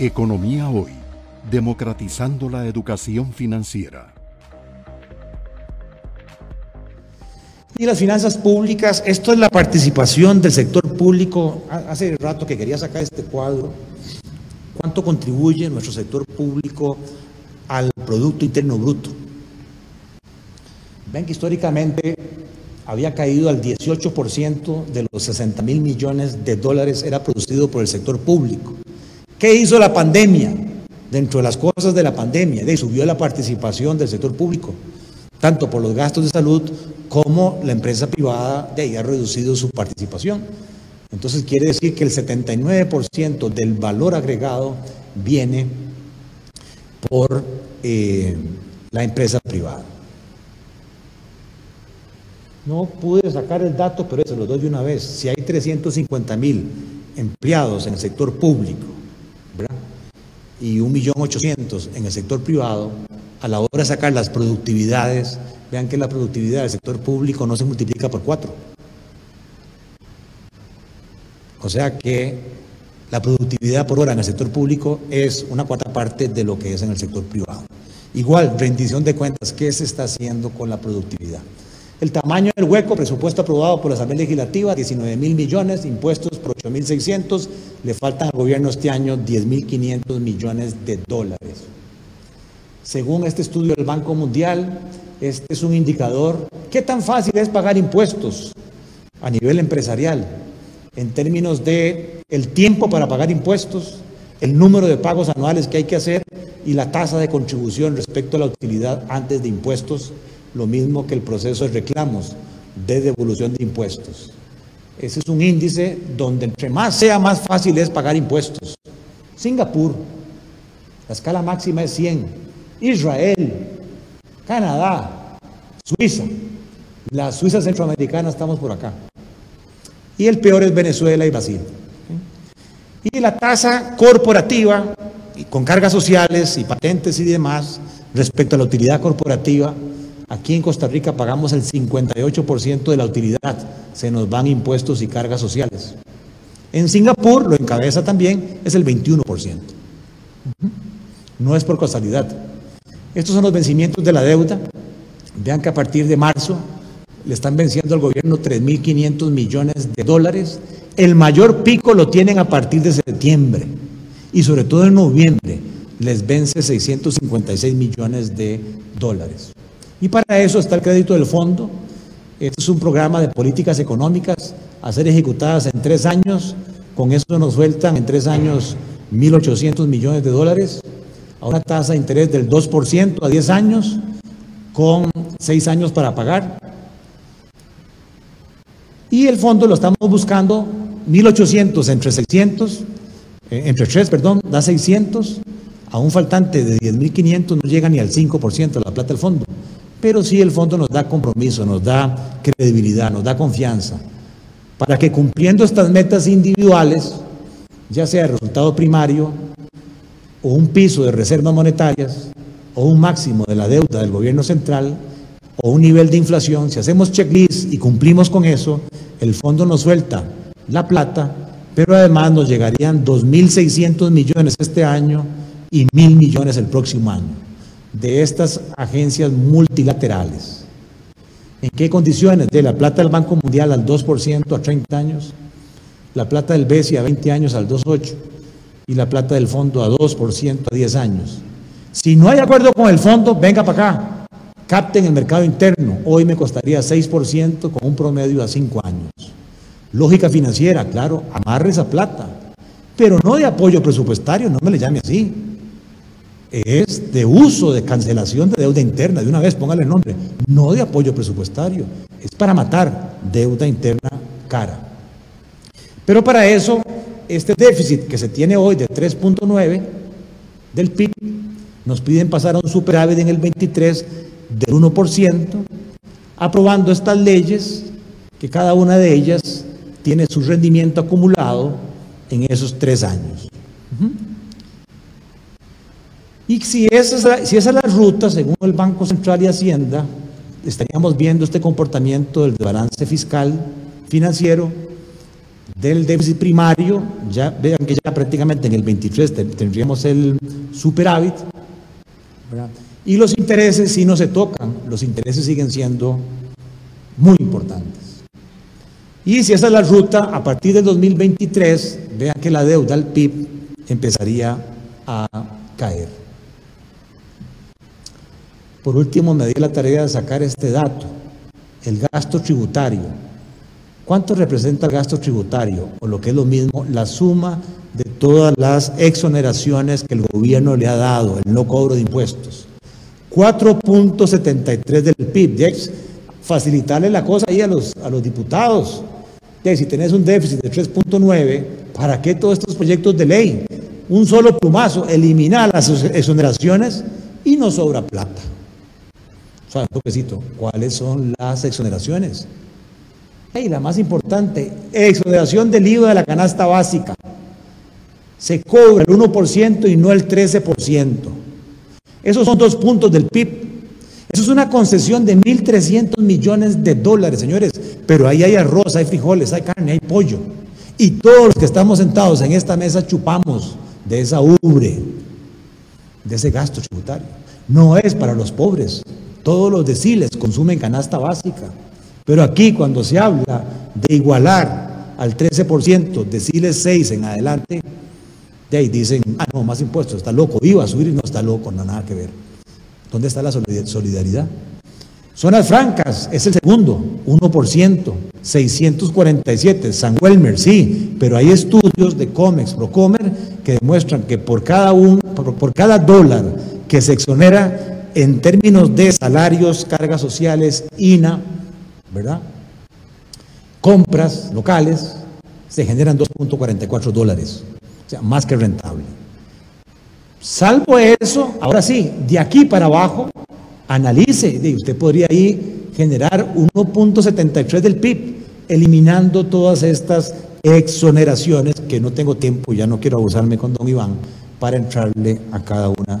Economía Hoy, democratizando la educación financiera. Y las finanzas públicas, esto es la participación del sector público. Hace rato que quería sacar este cuadro. ¿Cuánto contribuye nuestro sector público al Producto Interno Bruto? Ven que históricamente había caído al 18% de los 60 mil millones de dólares era producido por el sector público. ¿Qué hizo la pandemia? Dentro de las cosas de la pandemia, de subió la participación del sector público, tanto por los gastos de salud como la empresa privada de ahí ha reducido su participación. Entonces quiere decir que el 79% del valor agregado viene por eh, la empresa privada. No pude sacar el dato, pero se lo doy de una vez. Si hay 350 mil empleados en el sector público y 1.800.000 en el sector privado, a la hora de sacar las productividades, vean que la productividad del sector público no se multiplica por cuatro. O sea que la productividad por hora en el sector público es una cuarta parte de lo que es en el sector privado. Igual, rendición de cuentas, ¿qué se está haciendo con la productividad? El tamaño del hueco, presupuesto aprobado por la Asamblea Legislativa, 19 mil millones, impuestos por 8 mil 600, le faltan al gobierno este año 10 mil 500 millones de dólares. Según este estudio del Banco Mundial, este es un indicador. ¿Qué tan fácil es pagar impuestos a nivel empresarial? En términos de el tiempo para pagar impuestos, el número de pagos anuales que hay que hacer y la tasa de contribución respecto a la utilidad antes de impuestos lo mismo que el proceso de reclamos de devolución de impuestos. Ese es un índice donde entre más sea, más fácil es pagar impuestos. Singapur, la escala máxima es 100. Israel, Canadá, Suiza. La Suiza centroamericana estamos por acá. Y el peor es Venezuela y Brasil. Y la tasa corporativa, con cargas sociales y patentes y demás, respecto a la utilidad corporativa, Aquí en Costa Rica pagamos el 58% de la utilidad, se nos van impuestos y cargas sociales. En Singapur, lo encabeza también, es el 21%. No es por casualidad. Estos son los vencimientos de la deuda. Vean que a partir de marzo le están venciendo al gobierno 3.500 millones de dólares. El mayor pico lo tienen a partir de septiembre y sobre todo en noviembre les vence 656 millones de dólares. Y para eso está el crédito del fondo. Este es un programa de políticas económicas a ser ejecutadas en tres años. Con eso nos sueltan en tres años 1.800 millones de dólares a una tasa de interés del 2% a 10 años, con seis años para pagar. Y el fondo lo estamos buscando 1.800 entre 600, eh, entre 3, perdón, da 600, a un faltante de 10.500 no llega ni al 5% de la plata del fondo. Pero sí el fondo nos da compromiso, nos da credibilidad, nos da confianza, para que cumpliendo estas metas individuales, ya sea el resultado primario, o un piso de reservas monetarias, o un máximo de la deuda del gobierno central, o un nivel de inflación, si hacemos checklist y cumplimos con eso, el fondo nos suelta la plata, pero además nos llegarían 2.600 millones este año y 1.000 millones el próximo año de estas agencias multilaterales. ¿En qué condiciones? De la plata del Banco Mundial al 2% a 30 años, la plata del BESI a 20 años al 2,8% y la plata del fondo a 2% a 10 años. Si no hay acuerdo con el fondo, venga para acá, capten el mercado interno. Hoy me costaría 6% con un promedio a 5 años. Lógica financiera, claro, amarre esa plata, pero no de apoyo presupuestario, no me le llame así es de uso, de cancelación de deuda interna, de una vez póngale el nombre, no de apoyo presupuestario, es para matar deuda interna cara. Pero para eso, este déficit que se tiene hoy de 3.9 del PIB, nos piden pasar a un superávit en el 23 del 1%, aprobando estas leyes, que cada una de ellas tiene su rendimiento acumulado en esos tres años. Y si esa, es la, si esa es la ruta, según el Banco Central y Hacienda, estaríamos viendo este comportamiento del balance fiscal financiero del déficit primario, ya vean que ya prácticamente en el 23 tendríamos el superávit, y los intereses si no se tocan, los intereses siguen siendo muy importantes. Y si esa es la ruta, a partir del 2023, vean que la deuda al PIB empezaría a caer. Por último, me di la tarea de sacar este dato, el gasto tributario. ¿Cuánto representa el gasto tributario? O lo que es lo mismo, la suma de todas las exoneraciones que el gobierno le ha dado, el no cobro de impuestos. 4.73 del PIB. facilitarle la cosa ahí a los, a los diputados. si tenés un déficit de 3.9, ¿para qué todos estos proyectos de ley? Un solo plumazo, eliminar las exoneraciones y no sobra plata. O un ¿cuáles son las exoneraciones? Y la más importante, exoneración del IVA de la canasta básica. Se cobra el 1% y no el 13%. Esos son dos puntos del PIB. Eso es una concesión de 1.300 millones de dólares, señores. Pero ahí hay arroz, hay frijoles, hay carne, hay pollo. Y todos los que estamos sentados en esta mesa chupamos de esa ubre, de ese gasto tributario. No es para los pobres. Todos los deciles consumen canasta básica. Pero aquí cuando se habla de igualar al 13%, deciles 6 en adelante, de ahí dicen, ah, no, más impuestos, está loco, iba a subir y no está loco, no nada que ver. ¿Dónde está la solidaridad? Zonas francas es el segundo, 1%, 647, San Welmer, sí, pero hay estudios de COMEX, Procomer, que demuestran que por cada, un, por cada dólar que se exonera en términos de salarios, cargas sociales, INA, ¿verdad? Compras locales, se generan 2.44 dólares. O sea, más que rentable. Salvo eso, ahora sí, de aquí para abajo, analice, usted podría ahí generar 1.73 del PIB, eliminando todas estas exoneraciones que no tengo tiempo, ya no quiero abusarme con don Iván, para entrarle a cada una